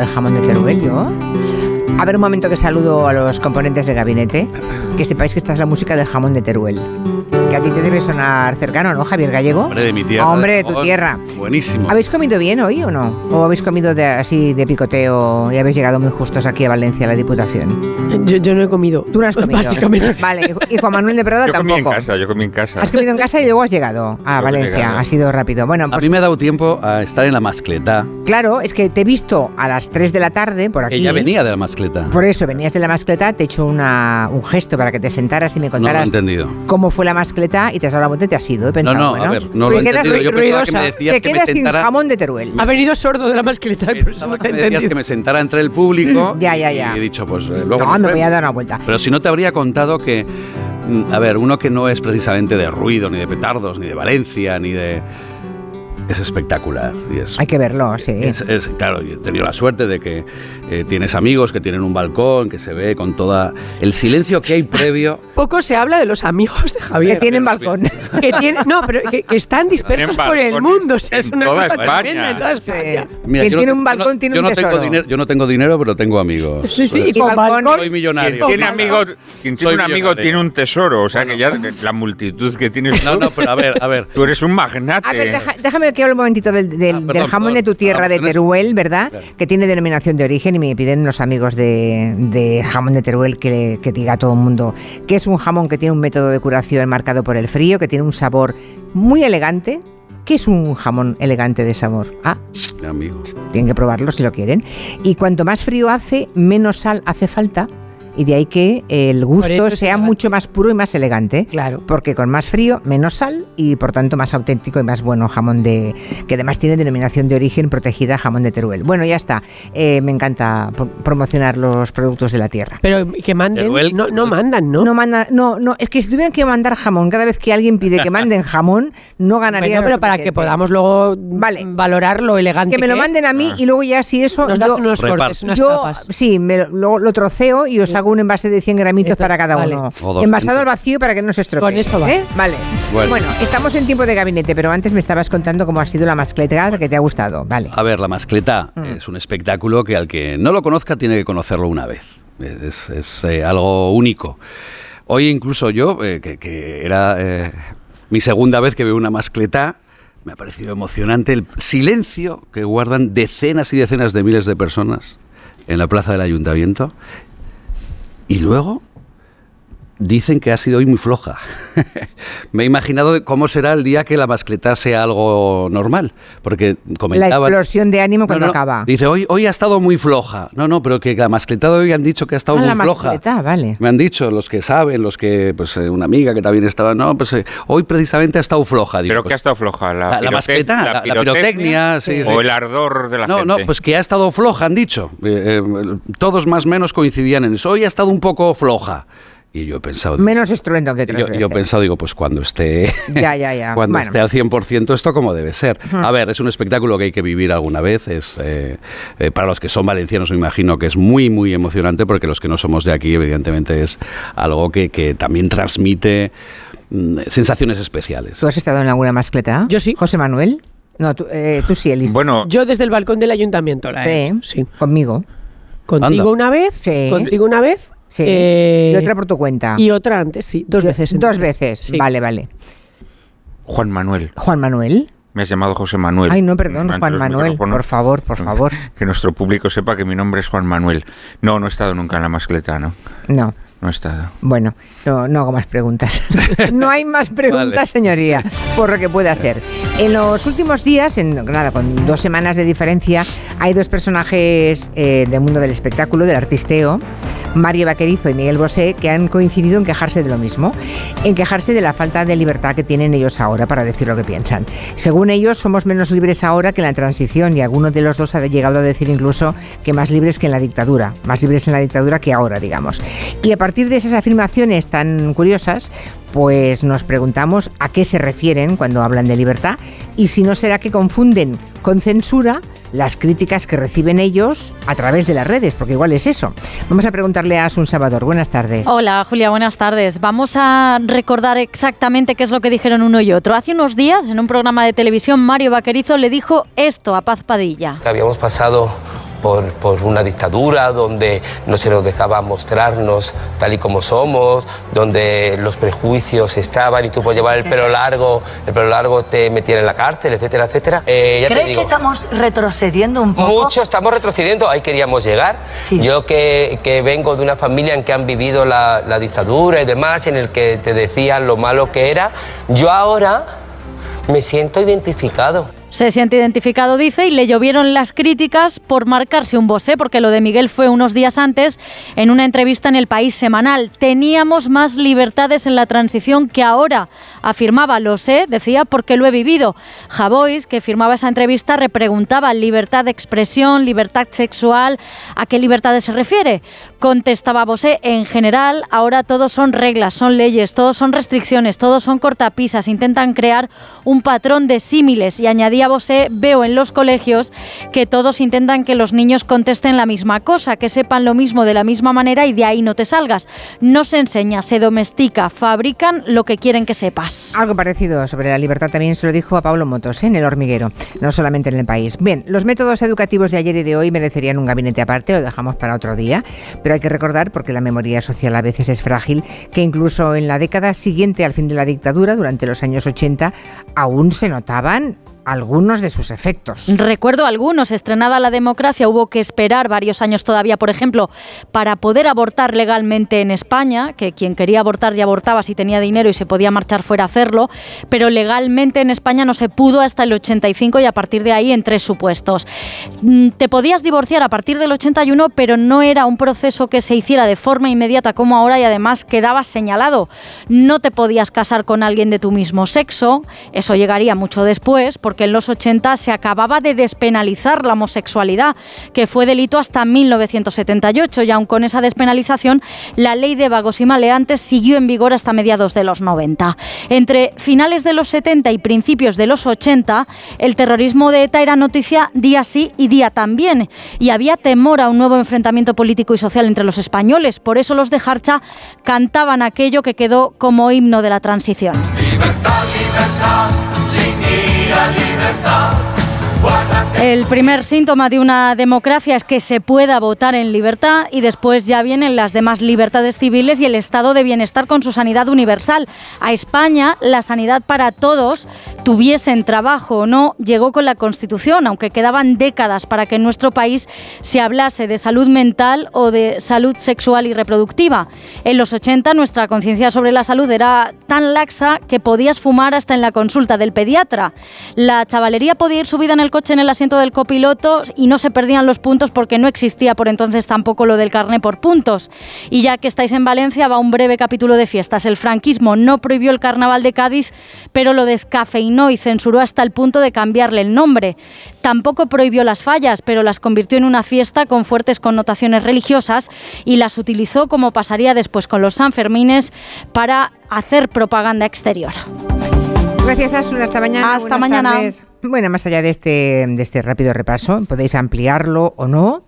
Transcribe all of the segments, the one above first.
del jamón de Teruel, yo. A ver un momento que saludo a los componentes del gabinete. Que sepáis que esta es la música del jamón de Teruel. Que a ti te debe sonar cercano, ¿no, Javier Gallego? Hombre, de mi tierra. Hombre, de tu tierra. Buenísimo. ¿Habéis comido bien hoy o no? ¿O habéis comido de- así de picoteo y habéis llegado muy justos aquí a Valencia, a la Diputación? Yo, yo no he comido. Tú no has comido. Básicamente. Vale, y Juan Manuel de Prada Yo comí en tampoco. casa, yo comí en casa. Has comido en casa y luego has llegado a he Valencia. llegado. Ha sido rápido. Bueno, A pues mí me ha dado tiempo a estar en la mascleta, claro, es que te he visto a las 3 de la tarde por aquí. ya venía de la mascleta. Por eso venías de la mascleta, te he hecho una, un gesto para que te sentaras y me No lo he contaras entendido. cómo fue la mascleta y te has dado la vuelta y te has ido. He pensado, no, a bueno, ver, no lo he quedas entendido. Yo pensaba que me decías te que me quedas sin jamón de Teruel. Ha venido sordo de la mascleta y por eso no te he Me decías que me sentara entre el público Ya, ya, ya. y he dicho, pues eh, luego No, me voy a dar una vuelta. Pero si no te habría contado que, mm, a ver, uno que no es precisamente de ruido, ni de petardos, ni de Valencia, ni de... Es espectacular. Y es, Hay que verlo, sí. es- es- claro, he tenido la suerte de que eh, tienes amigos que tienen un balcón, que se ve con toda... El silencio que hay previo... Poco se habla de los amigos de que Javier. tienen balcón. Que tienen, no, pero que, que están dispersos por el mundo. O sea, es una toda cosa España. tremenda en toda España. Mira, Quien no tiene te- un balcón no- tiene yo un no tengo tesoro. dinero, Yo no tengo dinero, pero tengo amigos. Sí, sí, y Y con balcón. Soy Quien millonario. tiene amigos, quien tiene Soy un amigo millonario. tiene un tesoro, o sea que ya la multitud que tienes No, no, pero a ver, a ver. tú eres un magnate. A ver, deja- déjame que hable un momentito del, del- Ah, perdón, del jamón perdón. de tu tierra de Ah, tenés- Teruel, ¿verdad? Claro. Que tiene denominación de origen y me piden unos amigos de, de jamón de Teruel que, que diga a todo el mundo que es un jamón que tiene un método de curación marcado por el frío, que tiene un sabor muy elegante. ¿Qué es un jamón elegante de sabor? Ah, Amigo. tienen que probarlo si lo quieren. Y cuanto más frío hace, menos sal hace falta. Y de ahí que el gusto sea mucho más puro y más elegante. Claro. Porque con más frío, menos sal y por tanto más auténtico y más bueno jamón de. que además tiene denominación de origen protegida jamón de Teruel. Bueno, ya está. Eh, me encanta pro- promocionar los productos de la tierra. Pero que manden. Teruel- No, no mandan, ¿no? No, manda, no, no, es que si tuvieran que mandar jamón, cada vez que alguien pide que manden jamón, no ganaría. Bueno, pero para que podamos luego Vale. valorar lo elegante Que me lo manden a mí y luego ya si eso. Nos das yo- unos Reparte. cortes, unas yo, tapas. sí, me lo, lo- lo troceo y os hago un envase de 100 gramitos Eso, para cada vale. uno. O 200. Envasado al vacío para que no se estropee. Con eso va. ¿eh? Vale. Bueno. Bueno. estamos en tiempo de gabinete, pero antes me estabas contando cómo ha sido la mascleta que te ha gustado. Vale. A ver, la mascleta Mm. es un espectáculo que al que no lo conozca tiene que conocerlo una vez. Es, es, eh, algo único. Hoy incluso yo, eh, que, que era eh, mi segunda vez que veo una mascleta, me ha parecido emocionante el silencio que guardan decenas y decenas de miles de personas en la plaza del ayuntamiento. Y luego dicen que ha sido hoy muy floja. Me he imaginado cómo será el día que la mascleta sea algo normal, porque La comentaban... explosión de ánimo cuando No, no, acaba. Dice, hoy, hoy ha estado muy floja. No, no, pero que la mascleta de hoy han dicho que ha estado Ah, muy la floja. mascleta, vale. Me han dicho los que saben, los que, pues eh, una amiga que también estaba, no, pues eh, hoy precisamente ha estado floja. Digo, Pero pues, que ha estado floja la, la, la mascleta, la, la pirotecnia, sí, sí. o el ardor de la no, gente. no, pues que ha estado floja, han dicho. Eh, eh, todos más o menos coincidían en eso. Hoy ha estado un poco floja. Y yo he pensado... Menos estruendo que otras yo, yo he veces. pensado, digo, pues cuando esté, Ya, ya, ya. cuando Bueno. esté al 100% esto como debe ser. A ver, es un espectáculo que hay que vivir alguna vez. Es eh, eh, Para los que son valencianos me imagino que es muy, muy emocionante porque los que no somos de aquí evidentemente es algo que, que también transmite mm, sensaciones especiales. ¿Tú has estado en alguna mascleta? Yo sí. ¿José Manuel? No, tú, eh, tú sí, Elis. Bueno, Yo desde el balcón del ayuntamiento la he Sí. Conmigo. Contigo Anda. una vez, Sí. contigo una vez. Sí. eh, y otra por tu cuenta. y otra antes, sí. Dos Yo- veces. Dos veces. Sí. Vale, vale. Juan Manuel. Juan Manuel. Me has llamado José Manuel. Ay, no, perdón, Juan Manuel. Por favor, por favor. Que nuestro público sepa que mi nombre es Juan Manuel. No, no he estado nunca en la mascleta, ¿no? No. No estado. Bueno, no, no hago más preguntas. no hay más preguntas, Vale. señoría, por lo que pueda ser. En los últimos días, en, nada, con dos semanas de diferencia, hay dos personajes eh, del mundo del espectáculo, del artisteo, Mario Vaquerizo y Miguel Bosé, que han coincidido en quejarse de lo mismo, en quejarse de la falta de libertad que tienen ellos ahora para decir lo que piensan. Según ellos, somos menos libres ahora que en la transición y alguno de los dos ha llegado a decir incluso que más libres que en la dictadura, más libres en la dictadura que ahora, digamos. Y a partir de esas afirmaciones tan curiosas, pues nos preguntamos a qué se refieren cuando hablan de libertad y si no será que confunden con censura las críticas que reciben ellos a través de las redes, porque igual es eso. Vamos a preguntarle a Asun Salvador. Buenas tardes. Hola Julia, buenas tardes. Vamos a recordar exactamente qué es lo que dijeron uno y otro. Hace unos días, en un programa de televisión, Mario Vaquerizo le dijo esto a Paz Padilla. que habíamos pasado por, por una dictadura donde no se nos dejaba mostrarnos tal y como somos, donde los prejuicios estaban y tú por llevar el pelo largo, el pelo largo te metían en la cárcel, etcétera, etcétera. Eh, ya te ¿Crees digo, que estamos retrocediendo un poco? mucho estamos retrocediendo, ahí queríamos llegar. Sí. Yo que, que vengo de una familia en que han vivido la, la dictadura y demás, en el que te decían lo malo que era, yo ahora me siento identificado. Se siente identificado, dice, y le llovieron las críticas por marcarse un bosé, porque lo de Miguel fue unos días antes en una entrevista en el País Semanal. Teníamos más libertades en la transición que ahora, afirmaba, lo sé, decía, porque lo he vivido. Javois, que firmaba esa entrevista, repreguntaba libertad de expresión, libertad sexual, ¿a qué libertades se refiere? Contestaba Bosé, en general, ahora todos son reglas, son leyes, todos son restricciones, todos son cortapisas, intentan crear un patrón de símiles y añadía Bosé, veo en los colegios que todos intentan que los niños contesten la misma cosa, que sepan lo mismo de la misma manera y de ahí no te salgas. No se enseña, se domestica, fabrican lo que quieren que sepas. Algo parecido sobre la libertad también se lo dijo a Pablo Motos ¿eh? en el hormiguero, no solamente en el país. Bien, los métodos educativos de ayer y de hoy merecerían un gabinete aparte, lo dejamos para otro día, pero hay que recordar, porque la memoria social a veces es frágil, que incluso en la década siguiente al fin de la dictadura, durante los años 80, aún se notaban algunos de sus efectos. Recuerdo algunos, estrenada la democracia, hubo que esperar varios años todavía, por ejemplo, para poder abortar legalmente en España, que quien quería abortar ya abortaba si tenía dinero y se podía marchar fuera a hacerlo, pero legalmente en España no se pudo hasta el 85 y a partir de ahí en tres supuestos. Mm, Te podías divorciar a partir del 81, pero no era un proceso que se hiciera de forma inmediata como ahora y además quedaba señalado. No te podías casar con alguien de tu mismo sexo, eso llegaría mucho después, porque en los 80 se acababa de despenalizar la homosexualidad, que fue delito hasta 1978 y aun con esa despenalización, la ley de vagos y maleantes siguió en vigor hasta mediados de los 90. Entre finales de los 70 y principios de los 80, el terrorismo de ETA era noticia día sí y día también, y había temor a un nuevo enfrentamiento político y social entre los españoles. Por eso los de Harcha cantaban aquello que quedó como himno de la transición. Είπα لي με El primer síntoma de una democracia es que se pueda votar en libertad y después ya vienen las demás libertades civiles y el estado de bienestar con su sanidad universal. A España la sanidad para todos, tuviesen trabajo o no, llegó con la Constitución, aunque quedaban décadas para que en nuestro país se hablase de salud mental o de salud sexual y reproductiva. En los 80 nuestra conciencia sobre la salud era tan laxa que podías fumar hasta en la consulta del pediatra. La chavalería podía ir subida en el coche en el asiento del copiloto y no se perdían los puntos porque no existía por entonces tampoco lo del carné por puntos. Y ya que estáis en Valencia, va un breve capítulo de fiestas. El franquismo no prohibió el carnaval de Cádiz, pero lo descafeinó y censuró hasta el punto de cambiarle el nombre. Tampoco prohibió las fallas, pero las convirtió en una fiesta con fuertes connotaciones religiosas y las utilizó como pasaría después con los Sanfermines para hacer propaganda exterior. Gracias, Asun. Hasta mañana. Hasta Buenas mañana. tardes. Bueno, más allá de este, de este rápido repaso, podéis ampliarlo o no.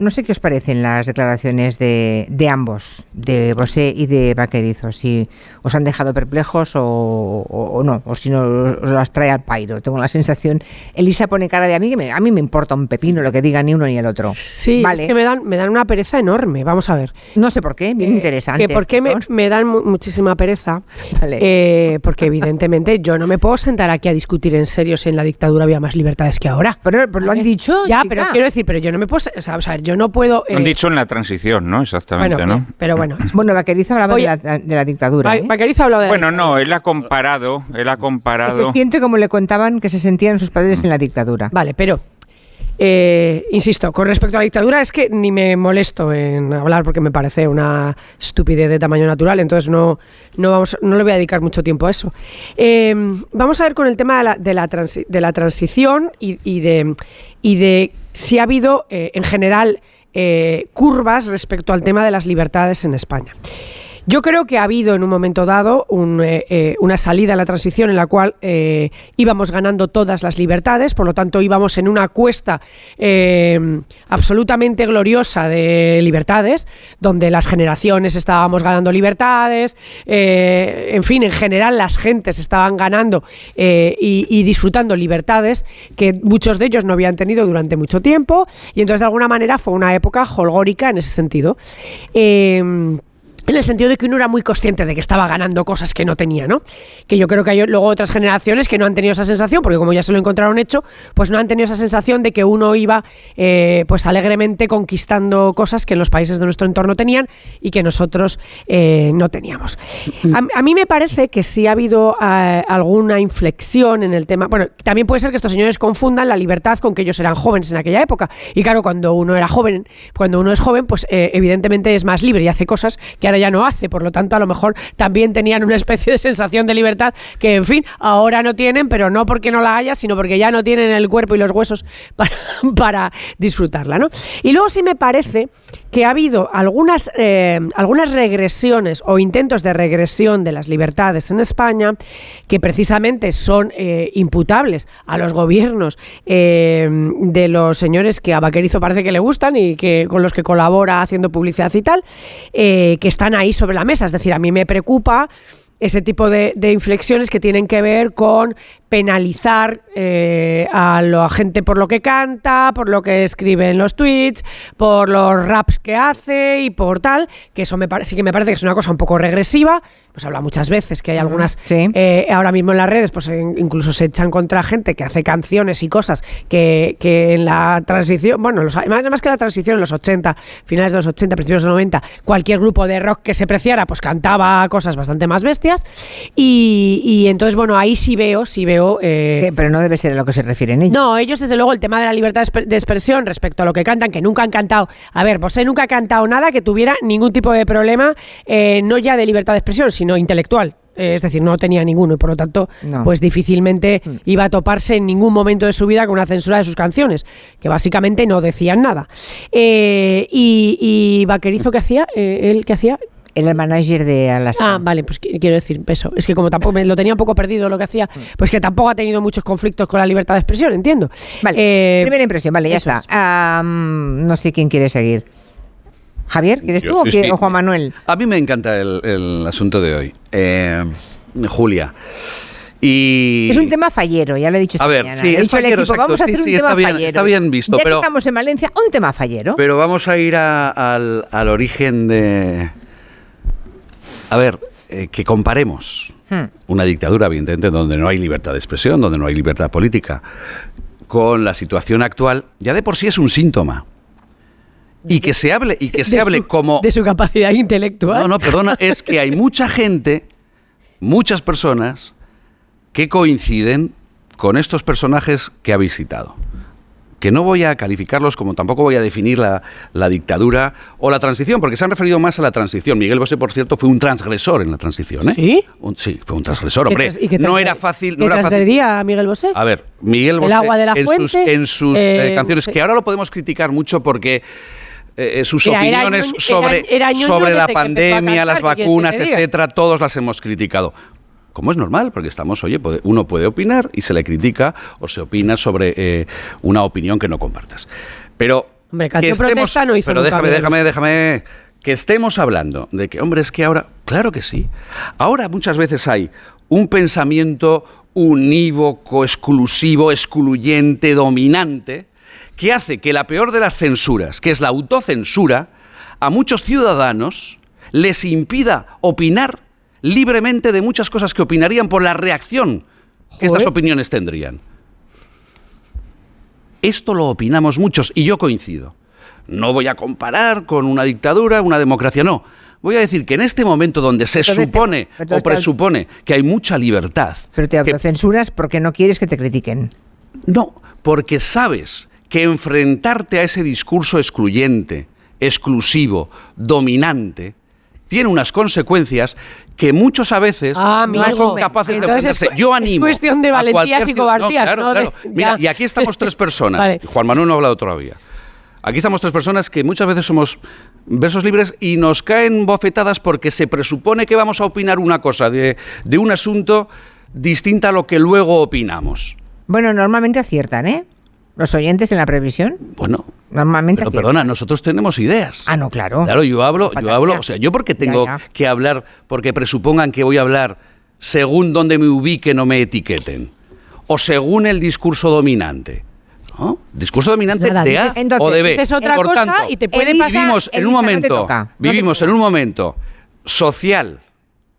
No sé qué os parecen las declaraciones de, de ambos, de Bosé y de Vaquerizo, si os han dejado perplejos o, o- o no, o si no os las trae al pairo. Tengo la sensación, Elisa pone cara de a mí, que me- a mí me importa un pepino lo que diga ni uno ni el otro. Sí, vale. es que me dan, me dan una pereza enorme. Vamos a ver. No sé por qué, bien Eh, interesante. Que por qué me, me dan mu- muchísima pereza. Vale. Eh, porque evidentemente yo no me puedo sentar aquí a discutir en serio si en la dictadura había más libertades que ahora. Pero, pero lo han dicho. Ya, chica. pero quiero decir, pero yo no me puedo, o sea, ver, yo no puedo. eh, Han dicho en la transición, ¿no? Exactamente, bueno, ¿no? pero bueno. Bueno, Vaquerizo hablaba Oye, de, la, de la dictadura. ¿eh? Vaquerizo ha hablado de la Bueno, no, él ha comparado, él ha Se comparado. siente como le contaban que se sentían sus padres en la dictadura. Vale, pero eh, insisto, con respecto a la dictadura es que ni me molesto en hablar porque me parece una estupidez de tamaño natural, entonces no, no, vamos, no le voy a dedicar mucho tiempo a eso. Eh, vamos a ver con el tema de la, de la, transi- de la transición y, y de, y de si ha habido eh, en general eh, curvas respecto al tema de las libertades en España. Yo creo que ha habido en un momento dado eh, eh, una salida a la transición en la cual eh, íbamos ganando todas las libertades, por lo tanto íbamos en una cuesta absolutamente gloriosa de libertades, donde las generaciones estábamos ganando libertades, en fin, en general las gentes estaban ganando y, disfrutando libertades que muchos de ellos no habían tenido durante mucho tiempo, y entonces de alguna manera fue una época holgórica en ese sentido. En el sentido de que uno era muy consciente de que estaba ganando cosas que no tenía, ¿no? Que yo creo que hay luego otras generaciones que no han tenido esa sensación, porque como ya se lo encontraron hecho, pues no han tenido esa sensación de que uno iba eh, pues alegremente conquistando cosas que los países de nuestro entorno tenían y que nosotros eh, no teníamos. A, a mí me parece que sí ha habido eh, alguna inflexión en el tema. Bueno, también puede ser que estos señores confundan la libertad con que ellos eran jóvenes en aquella época. Y claro, cuando uno era joven, cuando uno es joven, pues eh, evidentemente es más libre y hace cosas que ahora ya no hace. Por lo tanto, a lo mejor también tenían una especie de sensación de libertad que, en fin, ahora no tienen, pero no porque no la haya, sino porque ya no tienen el cuerpo y los huesos para, disfrutarla, ¿no? Y luego sí me parece que ha habido algunas, eh, algunas regresiones o intentos de regresión de las libertades en España que precisamente son eh, imputables a los gobiernos eh, de los señores que a Vaquerizo parece que le gustan y que con los que colabora haciendo publicidad y tal, que están ahí sobre la mesa. Es decir, a mí me preocupa ese tipo de, inflexiones que tienen que ver con penalizar eh, a la gente por lo que canta, por lo que escribe en los tweets, por los raps que hace y por tal, que eso me sí que me parece que es una cosa un poco regresiva. Pues habla muchas veces que hay algunas sí. eh, ahora mismo en las redes, pues incluso se echan contra gente que hace canciones y cosas que, que en la transición, bueno, los, más, más que la transición en los 80, finales de los 80, principios de los 90, cualquier grupo de rock que se preciara, pues cantaba cosas bastante más bestias. Y, y entonces, bueno, ahí sí veo, sí veo. Eh, pero no debe ser a lo que se refieren ellos. no, ellos desde luego el tema de la libertad de exp- de expresión respecto a lo que cantan, que nunca han cantado. A ver, Bosé nunca ha cantado nada que tuviera ningún tipo de problema, eh, no ya de libertad de expresión, sino intelectual. Eh, es decir, no tenía ninguno y por lo tanto, No. pues difícilmente iba a toparse en ningún momento de su vida con una censura de sus canciones, que básicamente no decían nada. Eh, y, y Vaquerizo, ¿qué hacía? Eh, ¿Él qué hacía? Era el manager de Alaska. Ah, vale, pues qui- quiero decir eso. Es que como tampoco me lo tenía un poco perdido lo que hacía, pues que tampoco ha tenido muchos conflictos con la libertad de expresión, entiendo. Vale, Eh, primera impresión, vale, ya está. es. Mm, no sé quién quiere seguir. Javier, ¿quieres Yo tú o, sí, qué- sí. o Juan Manuel? A mí me encanta el, el asunto de hoy. Eh, Julia. Y... Es un tema fallero, ya lo he dicho esta A ver, mañana. sí, He es dicho al equipo, exacto. vamos a Sí, hacer sí, un tema está bien- fallero. está bien visto, Ya pero- estamos en Valencia, un tema fallero. Pero vamos a ir a- al, al origen de... A ver, eh, que comparemos Hmm. una dictadura, evidentemente, donde no hay libertad de expresión, donde no hay libertad política, con la situación actual, ya de por sí es un síntoma. Y que se hable, y que se de hable su- como... de su capacidad intelectual. No, no, perdona, es que hay mucha gente, muchas personas, que coinciden con estos personajes que ha visitado. Que no voy a calificarlos como tampoco voy a definir la, la dictadura o la transición, porque se han referido más a la transición. Miguel Bosé, por cierto, fue un transgresor en la transición. ¿eh? ¿Sí? Un- sí, fue un transgresor, ¿Qué hombre. tras- y qué No era fácil. ¿Qué No era fácil. a Miguel Bosé? A ver, Miguel El Bosé agua de la en sus, fuente, en sus eh, eh, canciones, sí. que ahora lo podemos criticar mucho porque eh, sus Era- opiniones sobre, era- sobre la pandemia, las cantar, ¿qué quieres que vacunas, etcétera, todos las hemos criticado. Como es normal, porque estamos, oye, uno puede opinar y se le critica o se opina sobre eh, una opinión que no compartas. Pero Hombre, que canción protesta no hizo pero déjame, déjame, déjame que estemos hablando de que, hombre, es que ahora, claro que sí. Ahora muchas veces hay un pensamiento unívoco, exclusivo, excluyente, dominante, que hace que la peor de las censuras, que es la autocensura, a muchos ciudadanos les impida opinar libremente de muchas cosas que opinarían por la reacción que estas opiniones tendrían. Esto lo opinamos muchos y yo coincido. No voy a comparar con una dictadura, una democracia, no. Voy a decir que en este momento donde se Entonces te- supone entonces o presupone que hay mucha libertad, Pero te autocensuras porque no quieres que te critiquen. no, porque sabes que enfrentarte a ese discurso excluyente, exclusivo, dominante, tiene unas consecuencias que muchos a veces Ah, no son capaces Entonces de es cu- Yo es animo. cuestión de valentías y cobardías, claro, ¿no? De- claro. Mira, ya. y aquí estamos tres personas. Vale. Juan Manuel no ha hablado todavía. Aquí estamos tres personas que muchas veces somos versos libres y nos caen bofetadas porque se presupone que vamos a opinar una cosa de, de un asunto distinta a lo que luego opinamos. Bueno, normalmente aciertan, ¿eh? Los oyentes en la previsión, Bueno, normalmente pero perdona, nosotros tenemos ideas. Ah, no, claro. Claro, yo hablo, yo hablo, o sea, yo porque tengo Ya, ya. que hablar, porque presupongan que voy a hablar según donde me ubique, no me etiqueten, o según el discurso dominante. ¿no? Discurso dominante Nada, de A dices- entonces, o de B. dices otra Por cosa tanto, y te puede pasar- vivimos en un no momento, toca, no te vivimos en un momento social,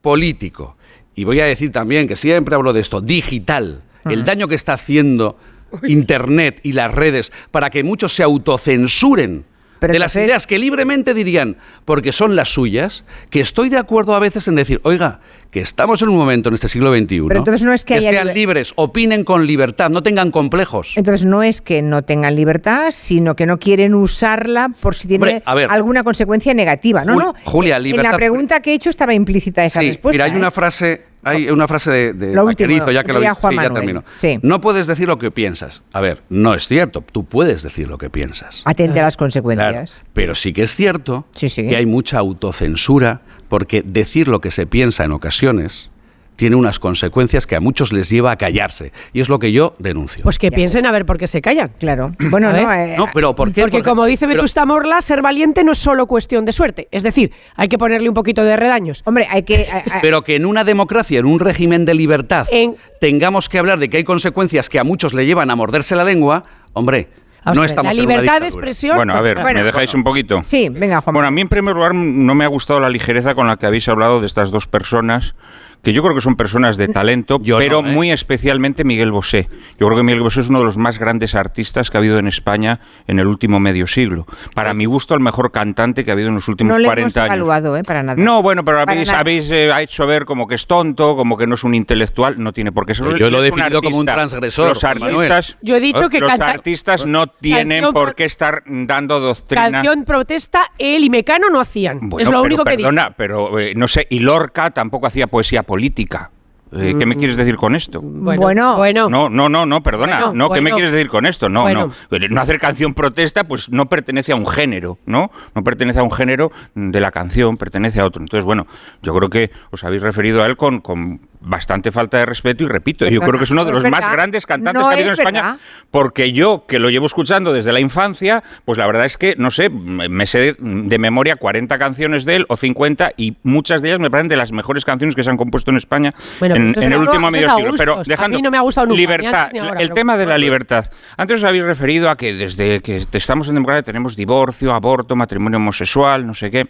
político, y voy a decir también que siempre hablo de esto, digital, el daño que está haciendo Internet y las redes para que muchos se autocensuren Pero de las ideas que libremente dirían, porque son las suyas, que estoy de acuerdo a veces en decir, oiga, que estamos en un momento en este siglo XXI, Pero entonces no es que haya sean liber- libres, opinen con libertad, no tengan complejos. Entonces no es que no tengan libertad, sino que no quieren usarla por si tiene Hombre, a ver. alguna consecuencia negativa. No, Jul- no. Julia, en libertad- la pregunta que he hecho estaba implícita esa Sí, respuesta. mira, hay ¿eh? una frase, hay una frase de, de Lo último, ya que lo sí, ya termino. Sí. No puedes decir lo que piensas. A ver, no es cierto. Tú puedes decir lo que piensas. Atente a las Claro, consecuencias. pero sí que es cierto sí. que hay mucha autocensura porque decir lo que se piensa en ocasiones tiene unas consecuencias que a muchos les lleva a callarse. Y es lo que yo denuncio. Pues que piensen a ver por qué se callan. Claro. Bueno, A no. eh, no, pero ¿por qué? Porque como dice pero- Vetusta Morla, ser valiente no es solo cuestión de suerte. Es decir, hay que ponerle un poquito de redaños. Hombre, hay que. a- a- Pero que en una democracia, en un régimen de libertad, En- tengamos que hablar de que hay consecuencias que a muchos le llevan a morderse la lengua, hombre, Vamos no a ver, estamos la en una libertad de expresión. Bueno, a ver, Bueno, ¿me dejáis un poquito? sí, venga, Juan. Bueno, a mí en primer lugar no me ha gustado la ligereza con la que habéis hablado de estas dos personas, que yo creo que son personas de talento, Yo no, pero ¿eh? muy especialmente Miguel Bosé. Yo creo que Miguel Bosé es uno de los más grandes artistas que ha habido en España en el último medio siglo. Para mi gusto, el mejor cantante que ha habido en los últimos no le hemos 40 años. evaluado, ¿eh? Para nada. No, bueno, pero Para habéis, habéis eh, hecho ver como que es tonto, como que no es un intelectual, no tiene por qué ser. Pero yo lo he definido como un transgresor, Los artistas, Yo he dicho que los canta- artistas no tienen Canción por qué estar dando doctrina. Canción protesta, él y Mecano no hacían. Bueno, es lo pero único que digo. perdona, pero eh, no sé, y Lorca tampoco hacía poesía política. Eh, ¿Qué me quieres decir con esto? Bueno, Bueno. No, no, no, no, perdona. Bueno, no, ¿qué me quieres decir con esto? No, Bueno. no. No hacer canción protesta, pues no pertenece a un género, ¿no? No pertenece a un género de la canción, pertenece a otro. Entonces, bueno, yo creo que os habéis referido a él con, con bastante falta de respeto y repito, yo creo que es uno de los más grandes cantantes No que ha habido en es España, verdad. porque yo, que lo llevo escuchando desde la infancia, pues la verdad es que, no sé, me sé de memoria 40 canciones de él o 50 y muchas de ellas me parecen de las mejores canciones que se han compuesto en España Bueno, en, pero eso en es el último medio siglo. Pero dejando mí no me ha gustado nunca, libertad, antes ni ahora, el tema de la libertad. Antes os habéis referido a que desde que estamos en democracia tenemos divorcio, aborto, matrimonio homosexual, no sé qué.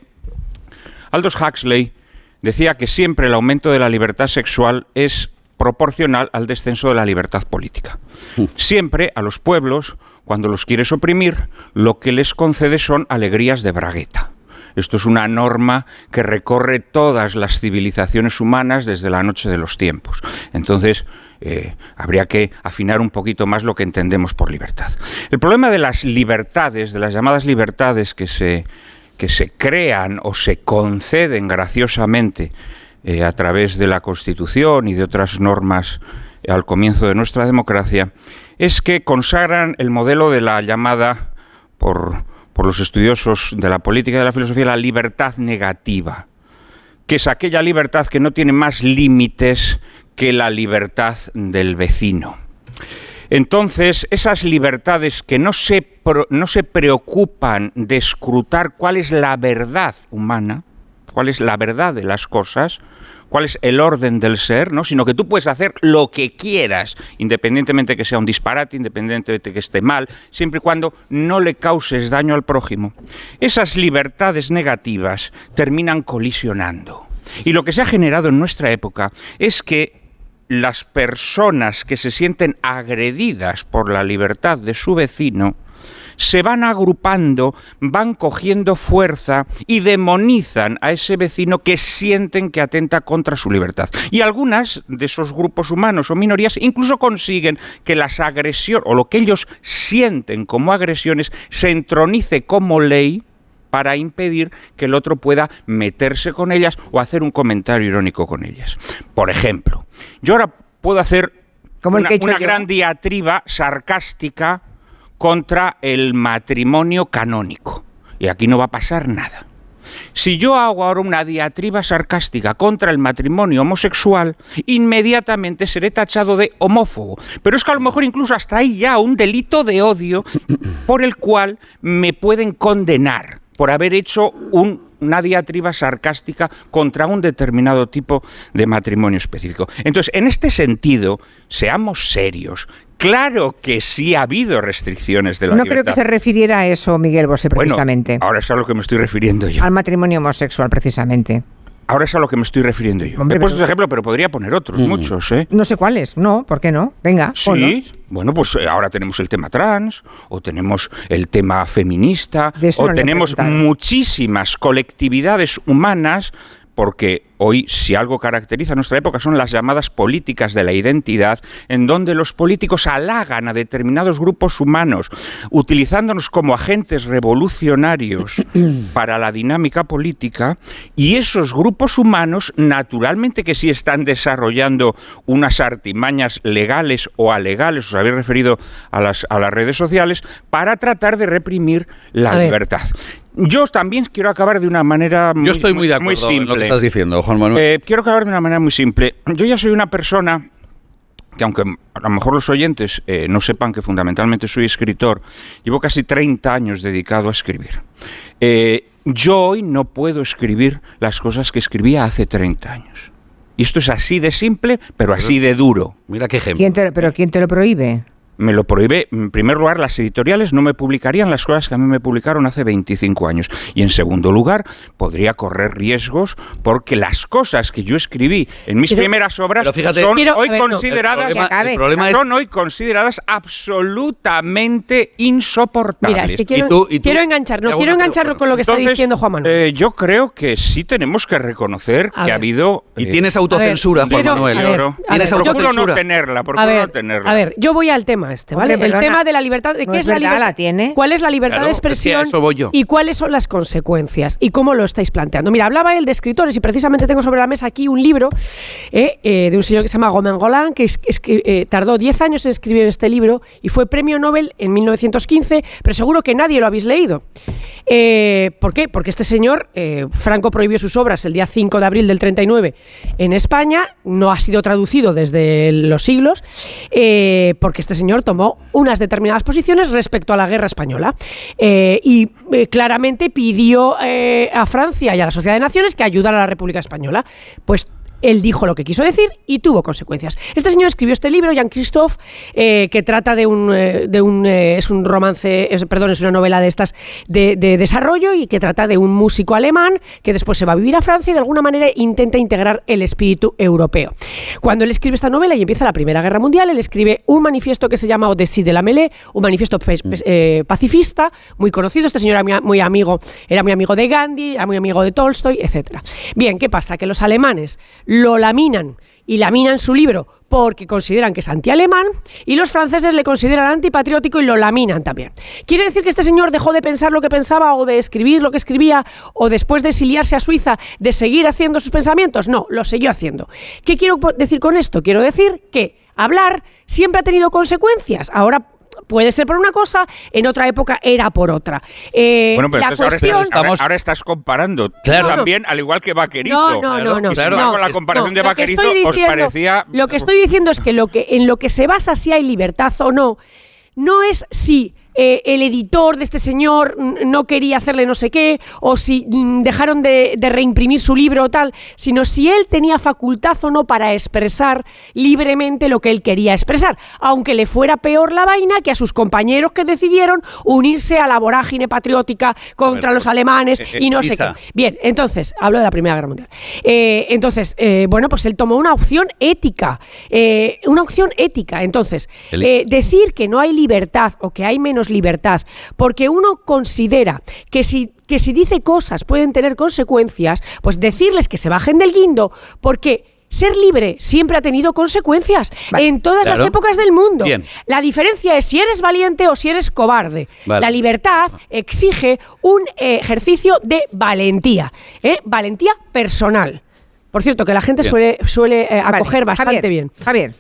Aldous Huxley decía que siempre el aumento de la libertad sexual es proporcional al descenso de la libertad política. Siempre a los pueblos, cuando los quieres oprimir, lo que les concede son alegrías de bragueta. Esto es una norma que recorre todas las civilizaciones humanas desde la noche de los tiempos. Entonces, eh, habría que afinar un poquito más lo que entendemos por libertad. El problema de las libertades, de las llamadas libertades que se, que se crean o se conceden graciosamente eh, a través de la Constitución y de otras normas eh, al comienzo de nuestra democracia, es que consagran el modelo de la llamada, por, por los estudiosos de la política y de la filosofía, la libertad negativa, que es aquella libertad que no tiene más límites que la libertad del vecino. Entonces, esas libertades que no se, no se preocupan de escrutar cuál es la verdad humana, cuál es la verdad de las cosas, cuál es el orden del ser, ¿no? sino que tú puedes hacer lo que quieras, independientemente que sea un disparate, independientemente que esté mal, siempre y cuando no le causes daño al prójimo. Esas libertades negativas terminan colisionando. Y lo que se ha generado en nuestra época es que las personas que se sienten agredidas por la libertad de su vecino se van agrupando, van cogiendo fuerza y demonizan a ese vecino que sienten que atenta contra su libertad. Y algunas de esos grupos humanos o minorías incluso consiguen que las agresiones o lo que ellos sienten como agresiones se entronice como ley para impedir que el otro pueda meterse con ellas o hacer un comentario irónico con ellas. Por ejemplo, yo ahora puedo hacer Como una, he una gran diatriba sarcástica contra el matrimonio canónico. Y aquí no va a pasar nada. Si yo hago ahora una diatriba sarcástica contra el matrimonio homosexual, inmediatamente seré tachado de homófobo. Pero es que a lo mejor incluso hasta ahí ya un delito de odio por el cual me pueden condenar por haber hecho un- una diatriba sarcástica contra un determinado tipo de matrimonio específico. Entonces, en este sentido, seamos serios. Claro que sí ha habido restricciones de la No creo libertad. que se refiriera a eso Miguel Bosé Bueno, precisamente. ahora es a lo que me estoy refiriendo yo. al matrimonio homosexual precisamente. Ahora es a lo que me estoy refiriendo yo. Hombre, He puesto pero- ese ejemplo, pero podría poner otros, muchos, ¿eh? No sé cuáles, no, ¿por qué no? Venga, Sí, ponlos. bueno, pues eh, ahora tenemos el tema trans, o tenemos el tema feminista, o no tenemos muchísimas colectividades humanas, porque hoy si algo caracteriza a nuestra época son las llamadas políticas de la identidad, en donde los políticos halagan a determinados grupos humanos, utilizándonos como agentes revolucionarios para la dinámica política, y esos grupos humanos naturalmente que sí están desarrollando unas artimañas legales o alegales, os habéis referido a las, a las redes sociales, para tratar de reprimir la A ver. Yo también quiero acabar de una manera muy, Yo estoy muy de acuerdo muy en lo que simple. estás diciendo, Juan Manuel. Eh, quiero acabar de una manera muy simple. Yo ya soy una persona que aunque a lo mejor los oyentes eh, no sepan que fundamentalmente soy escritor, llevo casi 30 años dedicado a escribir. Eh, yo hoy no puedo escribir las cosas que escribía hace 30 años. Y esto es así de simple, pero así de duro. Mira qué ejemplo. ¿Quién te- ¿Pero quién te lo prohíbe? Me lo prohíbe, en primer lugar, las editoriales no me publicarían las cosas que a mí me publicaron hace 25 años. Y en segundo lugar, podría correr riesgos porque las cosas que yo escribí en mis Pero- primeras obras pero fíjate- son Quiero- hoy ver, no. consideradas El problema, el problema es son hoy consideradas absolutamente insoportables. Mira, es que quiero, Y tú- y tú- quiero enganchar, te no, quiero engancharlo pregunta. con lo que está Entonces, diciendo Juan Manuel. eh, yo creo que sí tenemos que reconocer A que ha ver. habido... Y eh, tienes autocensura, ver, Juan quiero- Manuel. a ver, Oro. a Tienes ver, yo Procuro no autocensura. tenerla, procuro no tenerla. a ver, yo voy al tema este, ¿vale? Hombre, el perdona, tema de la libertad, ¿de no qué es es la libertad? la tiene. ¿Cuál es la libertad Claro, de es que a expresión eso voy yo. y cuáles son las consecuencias y cómo lo estáis planteando? Mira, hablaba él de escritores y precisamente tengo sobre la mesa aquí un libro eh, eh, de un señor que se llama Gomen Golan que es- es que, eh, tardó 10 años en escribir este libro y fue premio Nobel en 1915, pero seguro que nadie lo habéis leído. Eh, ¿Por qué? Porque este señor, eh, Franco prohibió sus obras el día 5 de abril del 39 en España, no ha sido traducido desde los siglos, eh, porque este señor tomó unas determinadas posiciones respecto a la guerra española Eh, y eh, claramente pidió eh, a Francia y a la Sociedad de Naciones que ayudara a la República Española. Pues él dijo lo que quiso decir y tuvo consecuencias. Este señor escribió este libro, Jean Christophe, eh, que trata de un, eh, de un eh, es un romance, es- perdón, es una novela de estas de, de desarrollo y que trata de un músico alemán que después se va a vivir a Francia y de alguna manera intenta integrar el espíritu europeo. Cuando él escribe esta novela y empieza la Primera Guerra Mundial, él escribe un manifiesto que se llama Odessi de la Mêlée, un manifiesto eh, pacifista, muy conocido. Este señor era muy, muy amigo, era muy amigo de Gandhi, era muy amigo de Tolstoy, etcétera. Bien, ¿qué pasa? Que los alemanes lo laminan y laminan su libro porque consideran que es antialemán y los franceses le consideran antipatriótico y lo laminan también. ¿Quiere decir que este señor dejó de pensar lo que pensaba o de escribir lo que escribía o después de exiliarse a Suiza de seguir haciendo sus pensamientos? No, lo siguió haciendo. ¿Qué quiero decir con esto? Quiero decir que hablar siempre ha tenido consecuencias. Ahora puede ser por una cosa, en otra época era por otra. Eh, Bueno, pero la entonces ahora, cuestión... estás, ahora- Estamos- ahora estás comparando Claro. también, al igual que Vaquerito. No, no, no, Claro, no. Y claro. no, la comparación no, de lo que Vaquerito estoy os diciendo- parecía... Lo que estoy diciendo es que, lo que en lo que se basa si hay libertad o no, no es si eh, el editor de este señor no quería hacerle no sé qué, o si mm, dejaron de, de reimprimir su libro o tal, sino si él tenía facultad o no para expresar libremente lo que él quería expresar, aunque le fuera peor la vaina que a sus compañeros que decidieron unirse a la vorágine patriótica contra ver, los alemanes eh, eh, y no sé qué. Bien, entonces, hablo de la Primera Guerra Mundial. Eh, entonces, bueno, pues él tomó una opción ética, una opción ética. Entonces, decir que no hay libertad o que hay menos libertad, porque uno considera que si que si dice cosas pueden tener consecuencias, pues decirles que se bajen del guindo, porque ser libre siempre ha tenido consecuencias Vale, en todas las épocas del mundo. Bien. La diferencia es si eres valiente o si eres cobarde. Vale. La libertad exige un ejercicio de valentía, ¿eh? valentía personal. Por cierto, que la gente Bien. suele, suele eh, Vale, acoger bastante Javier, bien. Javier,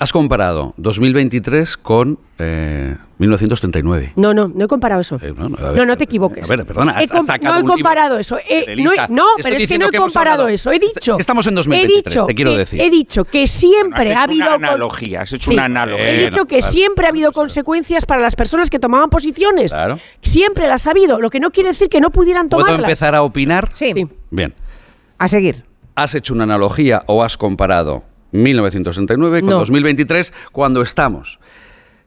Has comparado 2023 con eh, 1939. No, no, no he comparado eso. Eh, no, no, a ver, no, no te equivoques. a ver, perdona, He has- com- has sacado no he comparado eso. He- de no, he- Elisa. no, Estoy pero es que no he que comparado hablado- eso. He dicho. estamos en he 2023, dicho te quiero decir. He dicho que siempre Has ha hecho una habido. analogía, has hecho Sí, una analogía. He dicho que siempre ha habido vale. consecuencias para las personas que tomaban posiciones. Claro. Siempre las ha habido. Lo que no quiere decir que no pudieran ¿Puedo tomarlas. empezar a opinar? Sí. Sí. Bien. A seguir. ¿Has hecho una analogía o has comparado 1969 con No. 2023 cuando estamos?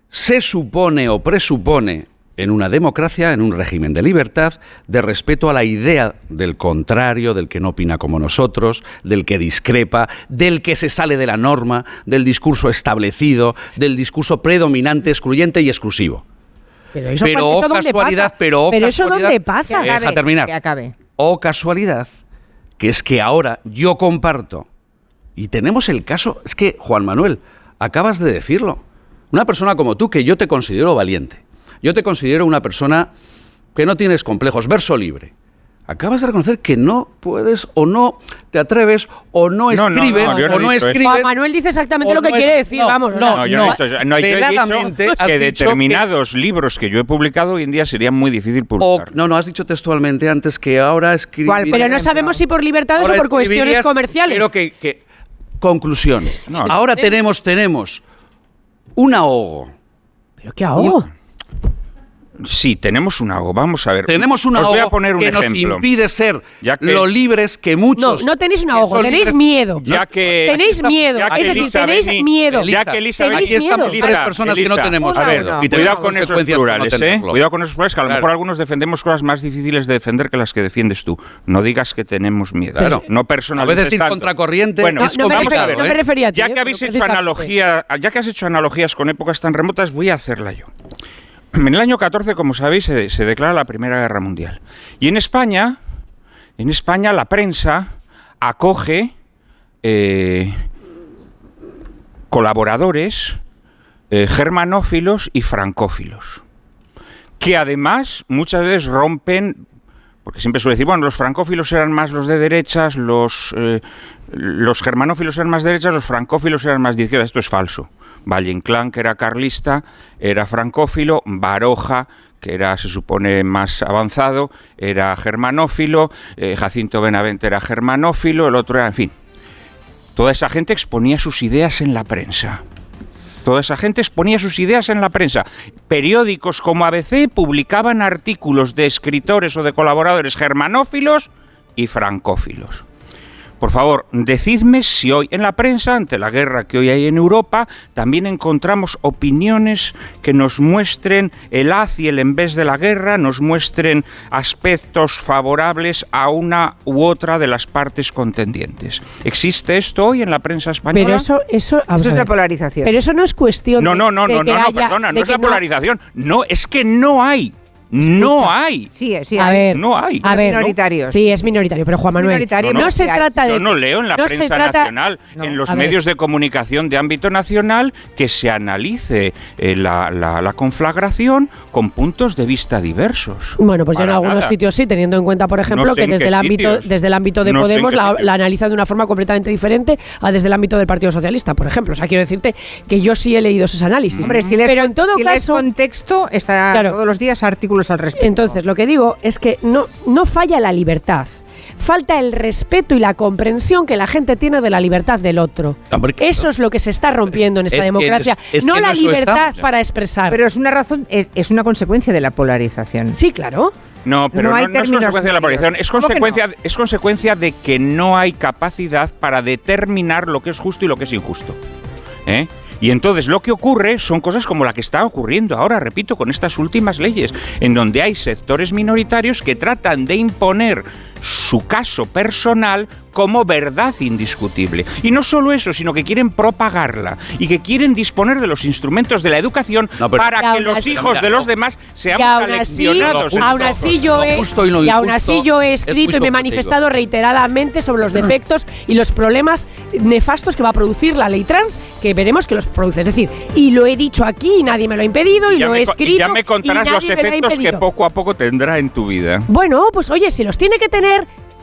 Se supone o presupone en una democracia, en un régimen de libertad, de respeto a la idea del contrario, del que no opina como nosotros, del que discrepa, del que se sale de la norma, del discurso establecido, del discurso predominante, excluyente y exclusivo. Pero eso, Pero, ¿eso oh, dónde casualidad, pasa? pero, oh, Pero eso casualidad, dónde pasa. que Deja terminar. Que acabe. O casualidad, que es que ahora yo comparto, y tenemos el caso, es que, Juan Manuel, acabas de decirlo, una persona como tú, que yo te considero valiente, yo te considero una persona que no tienes complejos, verso libre. Acabas de reconocer que no puedes o no te atreves o no No, no, no, escribes no o no escribes. Juan Manuel dice exactamente lo que no quiere es- decir, no, vamos. no, sea, No, yo no. no he dicho. No, yo he dicho que determinados libros que yo he publicado hoy en día serían muy difícil O, publicar. no, no, has dicho textualmente antes que ahora escribirías... Pero no sabemos si por libertades o por cuestiones comerciales. Pero que, que- conclusión. No, ahora tenemos, tenemos un ahogo. ¿Pero qué ahogo? Sí, tenemos un ahogo. Vamos a ver. Tenemos un Os ahogo voy a poner un que ejemplo. nos impide ser Ya que- lo libres que No, muchos. no tenéis un ahogo, tenéis libres- miedo. Ya que Tenéis miedo. ya que Es decir, Elisa tenéis Beni- miedo. Ya que Elisa Tenéis Aquí estamos tres personas que no tenemos a ver, ahogo. y cuidado con esos por no plurales, ¿eh? Cuidado con esos plurales, que a lo Claro. mejor algunos defendemos cosas más difíciles de defender que las que defiendes tú. No digas que tenemos miedo. Claro. No A personalices veces ir contracorriente Bueno, No, es no me vamos a refería- ver. no me refería a ti, Ya ¿eh? que habéis hecho analogía, ya que has hecho analogías con épocas tan remotas, voy a hacerla yo. En el año 14, como sabéis, se, declara la Primera Guerra Mundial. Y en España, en España la prensa acoge eh, colaboradores eh, germanófilos y francófilos, que además muchas veces rompen, porque siempre suele decir, bueno, los francófilos eran más los de derechas, los, eh, los germanófilos eran más derechas, los francófilos eran más de izquierda. Esto es falso. Valle Inclán, que era carlista, era francófilo, Baroja, que era, se supone, más avanzado, era germanófilo, eh, Jacinto Benavente era germanófilo, el otro era, en fin. Toda esa gente exponía sus ideas en la prensa. Toda esa gente exponía sus ideas en la prensa. Periódicos como ABC publicaban artículos de escritores o de colaboradores germanófilos y francófilos. Por favor, decidme si hoy en la prensa, ante la guerra que hoy hay en Europa, también encontramos opiniones que nos muestren el haz y el en vez de la guerra, nos muestren aspectos favorables a una u otra de las partes contendientes. ¿Existe esto hoy en la prensa española? Pero eso, eso, Eso es la polarización. Pero eso no es cuestión No, de- no, no, de no, que no, no, haya- perdona, de no es que la polarización. No, es que no hay. No hay. Sí, sí. A hay. ver, No hay. A ver, Minoritarios. Sí, es minoritario, pero Juan Es Manuel, minoritario, no, no, se trata de Yo no leo en la no prensa trata- nacional, No. en los ver. medios de comunicación de ámbito nacional, que se analice eh, la, la- la conflagración con puntos de vista diversos. Bueno, pues yo en algunos nada. sitios sí, teniendo en cuenta, por ejemplo, sé que desde el ámbito desde el ámbito de No Podemos la, la analizan de una forma completamente diferente a desde el ámbito del Partido Socialista, por ejemplo. O sea, quiero decirte que yo sí he leído esos análisis. Hombre, si lees, pero en todo si caso, contexto, está Claro. todos los días artículos al respecto. Entonces, lo que digo es que no, no falla la libertad. Falta el respeto y la comprensión que la gente tiene de la libertad del otro. Hombre. Eso es lo que se está rompiendo en esta Es que democracia. es- es no la libertad estamos. para expresar. Pero es una razón, es, es una consecuencia de la polarización. sí, claro. No, pero No no, hay no es consecuencia de la polarización, es ¿Cómo que consecuencia, no? es consecuencia de que no hay capacidad para determinar lo que es justo y lo que es injusto. ¿Eh? Y entonces lo que ocurre son cosas como la que está ocurriendo ahora, repito, con estas últimas leyes, en donde hay sectores minoritarios que tratan de imponer su caso personal como verdad indiscutible. Y no solo eso, sino que quieren propagarla y que quieren disponer de los instrumentos de la educación No, Y para que los así- hijos de los demás Y seamos aún así, en aún así yo he, y aún así yo he es escrito y me he contigo. manifestado reiteradamente sobre los defectos y los problemas nefastos que va a producir la ley trans, que veremos que los produce. Es decir, y lo he dicho aquí y nadie me lo ha impedido y, ya lo me he escrito. y ya me contarás y los nadie me lo ha efectos que poco a poco tendrá en tu vida. Bueno, pues oye, si los tiene que tener,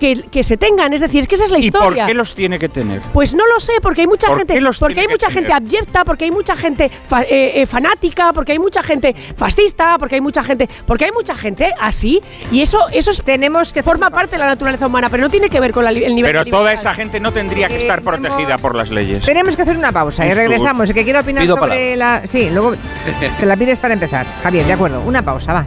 que, que se tengan. Es decir, es que esa es la ¿Y por historia. qué los tiene que tener? Pues no lo sé, porque hay mucha ¿Por gente, qué los porque tiene hay mucha gente abyecta, porque hay mucha gente fa- eh, eh, fanática, porque hay mucha gente fascista, porque hay mucha gente, porque hay mucha gente así y eso eso es- Tenemos que forma parte de la naturaleza humana, pero no tiene que ver con la el nivel Pero de toda libertad. esa gente no tendría que Eh, estar tenemos- protegida por las leyes. Tenemos que hacer una pausa y Esto- regresamos. Que quiera opinar Pido sobre la. Sí, luego te la pides para empezar. Javier, de acuerdo. Una pausa, va.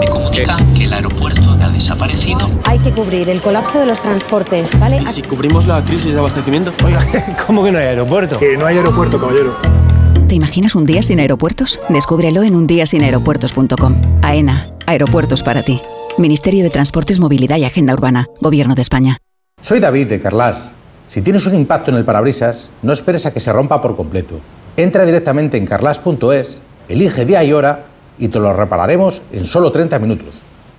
Me comunican que el aeropuerto desaparecido. Hay que cubrir el colapso de los transportes, ¿vale? ¿Y si cubrimos la crisis de abastecimiento? Oiga, ¿Cómo que no hay aeropuerto? Que no hay aeropuerto, caballero. ¿Te imaginas un día sin aeropuertos? Descúbrelo en undiasinaeropuertos.com. AENA, aeropuertos para ti. Ministerio de Transportes, Movilidad y Agenda Urbana, Gobierno de España. Soy David de Carlas. Si tienes un impacto en el parabrisas, no esperes a que se rompa por completo. Entra directamente en carlas.es, elige día y hora y te lo repararemos en solo 30 minutos.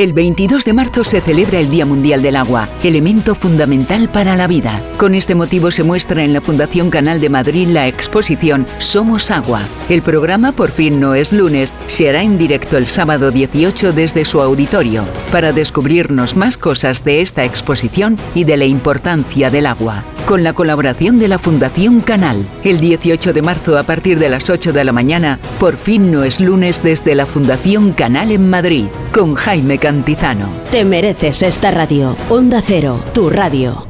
El 22 de marzo se celebra el Día Mundial del Agua, elemento fundamental para la vida. Con este motivo se muestra en la Fundación Canal de Madrid la exposición Somos Agua. El programa Por fin no es lunes se hará en directo el sábado 18 desde su auditorio para descubrirnos más cosas de esta exposición y de la importancia del agua. Con la colaboración de la Fundación Canal, el 18 de marzo a partir de las 8 de la mañana, Por fin no es lunes desde la Fundación Canal en Madrid, con Jaime Cantizano. Te mereces esta radio. Onda Cero, tu radio.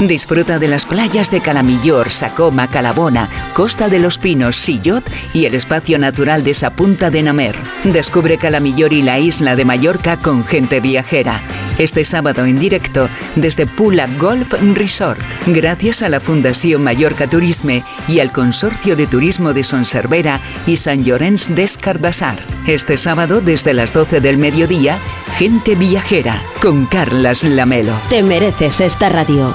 Disfruta de las playas de Calamillor, Sacoma, Calabona, Costa de los Pinos, Sillot y el espacio natural de Sapunta de Namer. Descubre Calamillor y la isla de Mallorca con gente viajera. Este sábado en directo desde Pula Golf Resort, gracias a la Fundación Mallorca Turisme y al Consorcio de Turismo de Sonservera y San Llorenç des Cardassar. Este sábado desde las 12 del mediodía, gente viajera con Carlas Lamelo. Te mereces esta radio.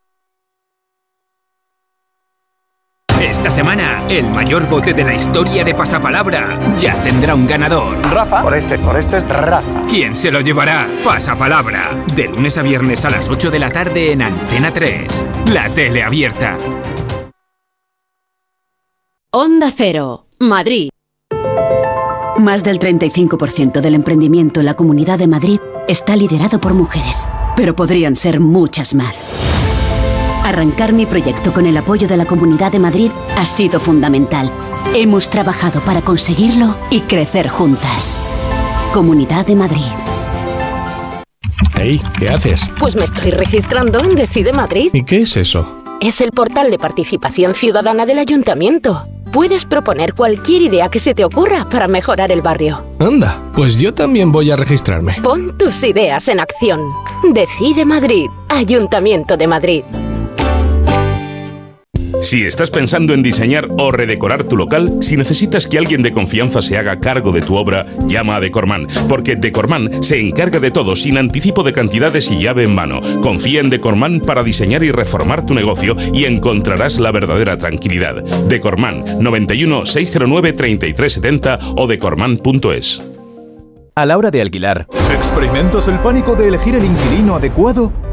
Esta semana, el mayor bote de la historia de Pasapalabra ya tendrá un ganador. Rafa. Por este, por este es Rafa. ¿Quién se lo llevará? Pasapalabra. De lunes a viernes a las 8 de la tarde en Antena 3. La tele abierta. Onda Cero, Madrid. Más del 35% del emprendimiento en la Comunidad de Madrid está liderado por mujeres, pero podrían ser muchas más. Arrancar mi proyecto con el apoyo de la Comunidad de Madrid ha sido fundamental. Hemos trabajado para conseguirlo y crecer juntas. Comunidad de Madrid. Hey, ¿qué haces? Pues me estoy registrando en Decide Madrid. ¿Y qué es eso? Es el portal de participación ciudadana del ayuntamiento. Puedes proponer cualquier idea que se te ocurra para mejorar el barrio. Anda, pues yo también voy a registrarme. Pon tus ideas en acción. Decide Madrid, Ayuntamiento de Madrid. Si estás pensando en diseñar o redecorar tu local, si necesitas que alguien de confianza se haga cargo de tu obra, llama a Decorman, porque Decorman se encarga de todo sin anticipo de cantidades y llave en mano. Confía en Decorman para diseñar y reformar tu negocio y encontrarás la verdadera tranquilidad. Decorman 91 609 3370 o decorman.es. A la hora de alquilar, ¿experimentas el pánico de elegir el inquilino adecuado?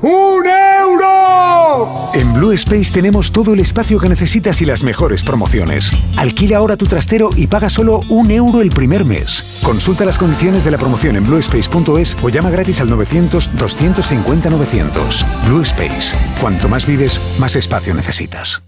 ¡Un euro! En Blue Space tenemos todo el espacio que necesitas y las mejores promociones. Alquila ahora tu trastero y paga solo un euro el primer mes. Consulta las condiciones de la promoción en bluespace.es o llama gratis al 900-250-900. Blue Space. Cuanto más vives, más espacio necesitas.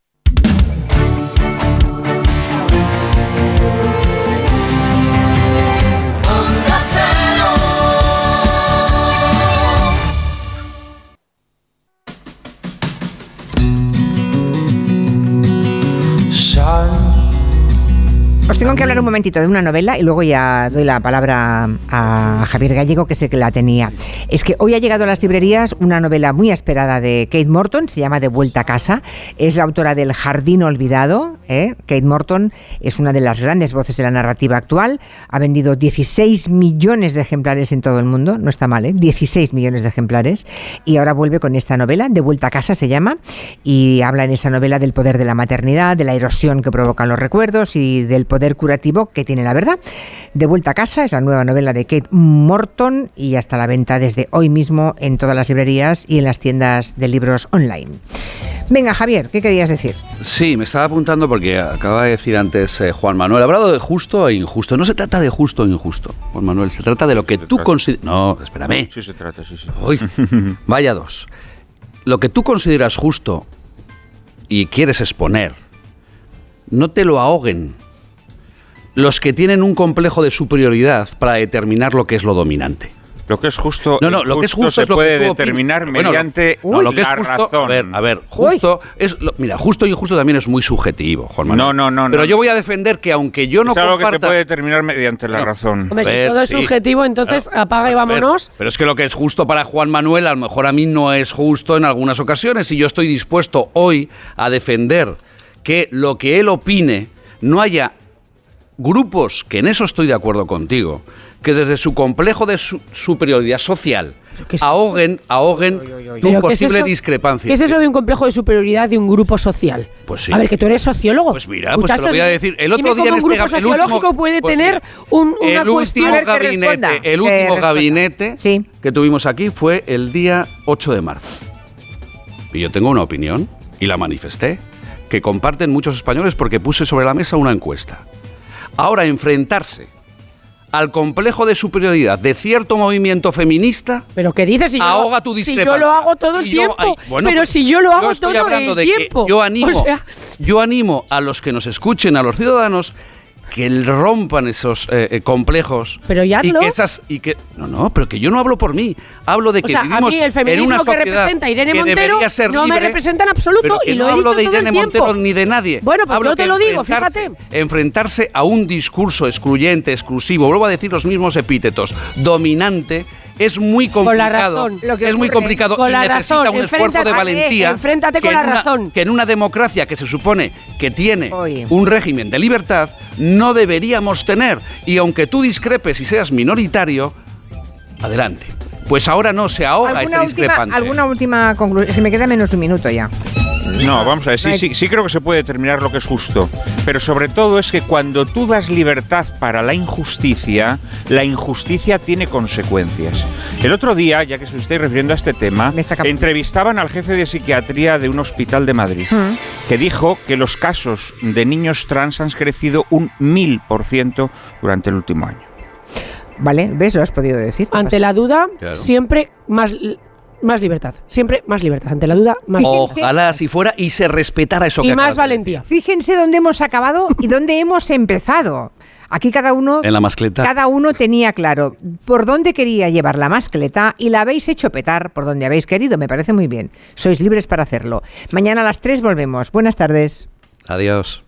Os tengo que hablar un momentito de una novela y luego ya doy la palabra a Javier Gallego, que sé que la tenía. Es que hoy ha llegado a las librerías una novela muy esperada de Kate Morton, se llama De vuelta a casa. Es la autora del Jardín Olvidado. ¿eh? Kate Morton es una de las grandes voces de la narrativa actual. Ha vendido 16 millones de ejemplares en todo el mundo. No está mal, ¿eh? 16 millones de ejemplares. Y ahora vuelve con esta novela, De vuelta a casa se llama, y habla en esa novela del poder de la maternidad, de la erosión que provocan los recuerdos y del poder curativo que tiene la verdad. De vuelta a casa es la nueva novela de Kate Morton y hasta la venta desde hoy mismo en todas las librerías y en las tiendas de libros online. Venga, Javier, ¿qué querías decir? Sí, me estaba apuntando porque acaba de decir antes eh, Juan Manuel, ha hablado de justo e injusto. No se trata de justo o injusto, Juan Manuel, se trata de lo que tú consideras... No, espérame. Sí se trata, sí, sí. Uy, vaya dos. Lo que tú consideras justo y quieres exponer, no te lo ahoguen los que tienen un complejo de superioridad para determinar lo que es lo dominante. Lo que es justo, no, no, lo que es justo se es lo puede que determinar. Bueno, mediante no, lo que la es justo, razón. A ver, a ver, justo es lo- mira, justo y injusto también es muy subjetivo, Juan Manuel. No, no, no, Pero no. yo voy a defender que aunque yo no es algo que se puede determinar mediante la razón. Hombre, si todo es sí. subjetivo, entonces Claro. apaga y ver, vámonos. pero es que lo que es justo para Juan Manuel, a lo mejor a mí no es justo en algunas ocasiones. Y yo estoy dispuesto hoy a defender que lo que él opine no haya grupos, que en eso estoy de acuerdo contigo, que desde su complejo de su- superioridad social ahoguen, ahoguen tu Pero ¿qué es posible eso- discrepancia. ¿Qué es eso de un complejo de superioridad de un grupo social? Pues sí. A ver, que tú eres sociólogo. Pues mira, pues te lo voy a decir. El otro día en un este grupo gab- el último- sociológico puede pues tener un, una el último gabinete, el último gabinete que tuvimos aquí fue el día 8 de marzo. Y yo tengo una opinión y la manifesté, que comparten muchos españoles porque puse sobre la mesa una encuesta. Ahora enfrentarse al complejo de superioridad de cierto movimiento feminista ¿Pero qué dices? Si yo, ahoga tu si discrepancia. yo lo hago todo el yo- tiempo. ay, bueno, pero pues si yo lo hago estoy todo hablando el de que tiempo. yo animo, O sea, yo animo a los que nos escuchen, a los ciudadanos, que rompan esos eh, eh, complejos Pero ya y que esas y que no no pero que yo no hablo por mí hablo de o que sea, a vivimos mí el en feminismo una que representa Irene Montero ser no me representa en absoluto pero que y lo no he hablo de Irene. Montero ni de nadie Bueno, pues hablo yo te lo digo, fíjate. enfrentarse a un discurso excluyente exclusivo vuelvo a decir los mismos epítetos dominante es muy Con la complicado razón. Lo que es muy complicado con y la necesita razón. un esfuerzo de Enfréntate- valentía enfréntate que con la una- razón. que en una democracia que se supone que tiene un régimen de libertad no deberíamos tener. Y aunque tú discrepes y seas minoritario, adelante. Pues ahora no se ahoga esa ¿Alguna última, discrepancia. alguna última conclusión? Se me queda menos de un minuto ya. No, vamos a ver, sí, sí, sí creo que se puede determinar lo que es justo, pero sobre todo es que cuando tú das libertad para la injusticia, la injusticia tiene consecuencias. El otro día, ya que se os estáis refiriendo a este tema, entrevistaban al jefe de psiquiatría de un hospital de Madrid, Mm. que dijo que los casos de niños trans han crecido un mil por ciento durante el último año. Vale, ¿ves? Lo has podido decir. Ante la duda, Claro. siempre más, más libertad. Siempre más libertad. Ante la duda, más Ojalá así fuera y se respetara eso que Y más acabas de valentía. Fíjense dónde hemos acabado y dónde hemos empezado. Aquí cada uno. En la mascleta. cada uno tenía claro por dónde quería llevar la mascleta y la habéis hecho petar por donde habéis querido. Me parece muy bien. Sois libres para hacerlo. Mañana a las 3 volvemos. Buenas tardes. Adiós.